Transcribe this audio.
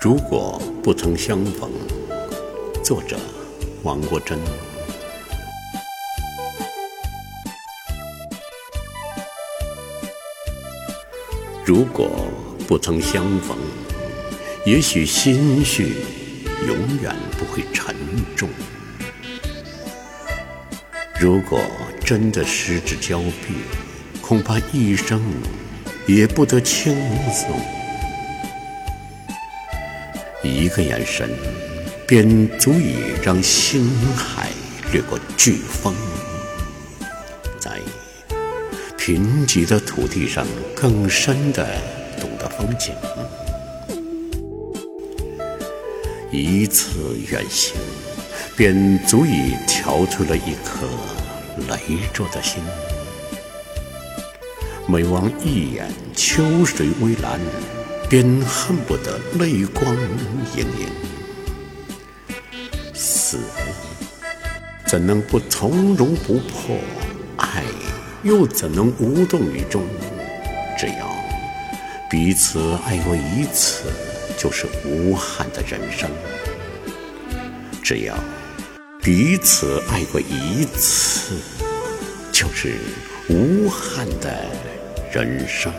如果不曾相逢，作者王国珍。如果不曾相逢，也许心绪永远不会沉重。如果真的失之交臂，恐怕一生也不得轻松。一个眼神，便足以让星海掠过飓风，在贫瘠的土地上更深的懂得风景。一次远行，便足以调出了一颗羸弱的心。每望一眼秋水微澜。便恨不得泪光盈盈。死，怎能不从容不迫？爱，又怎能无动于衷？只要彼此爱过一次，就是无憾的人生；只要彼此爱过一次，就是无憾的人生。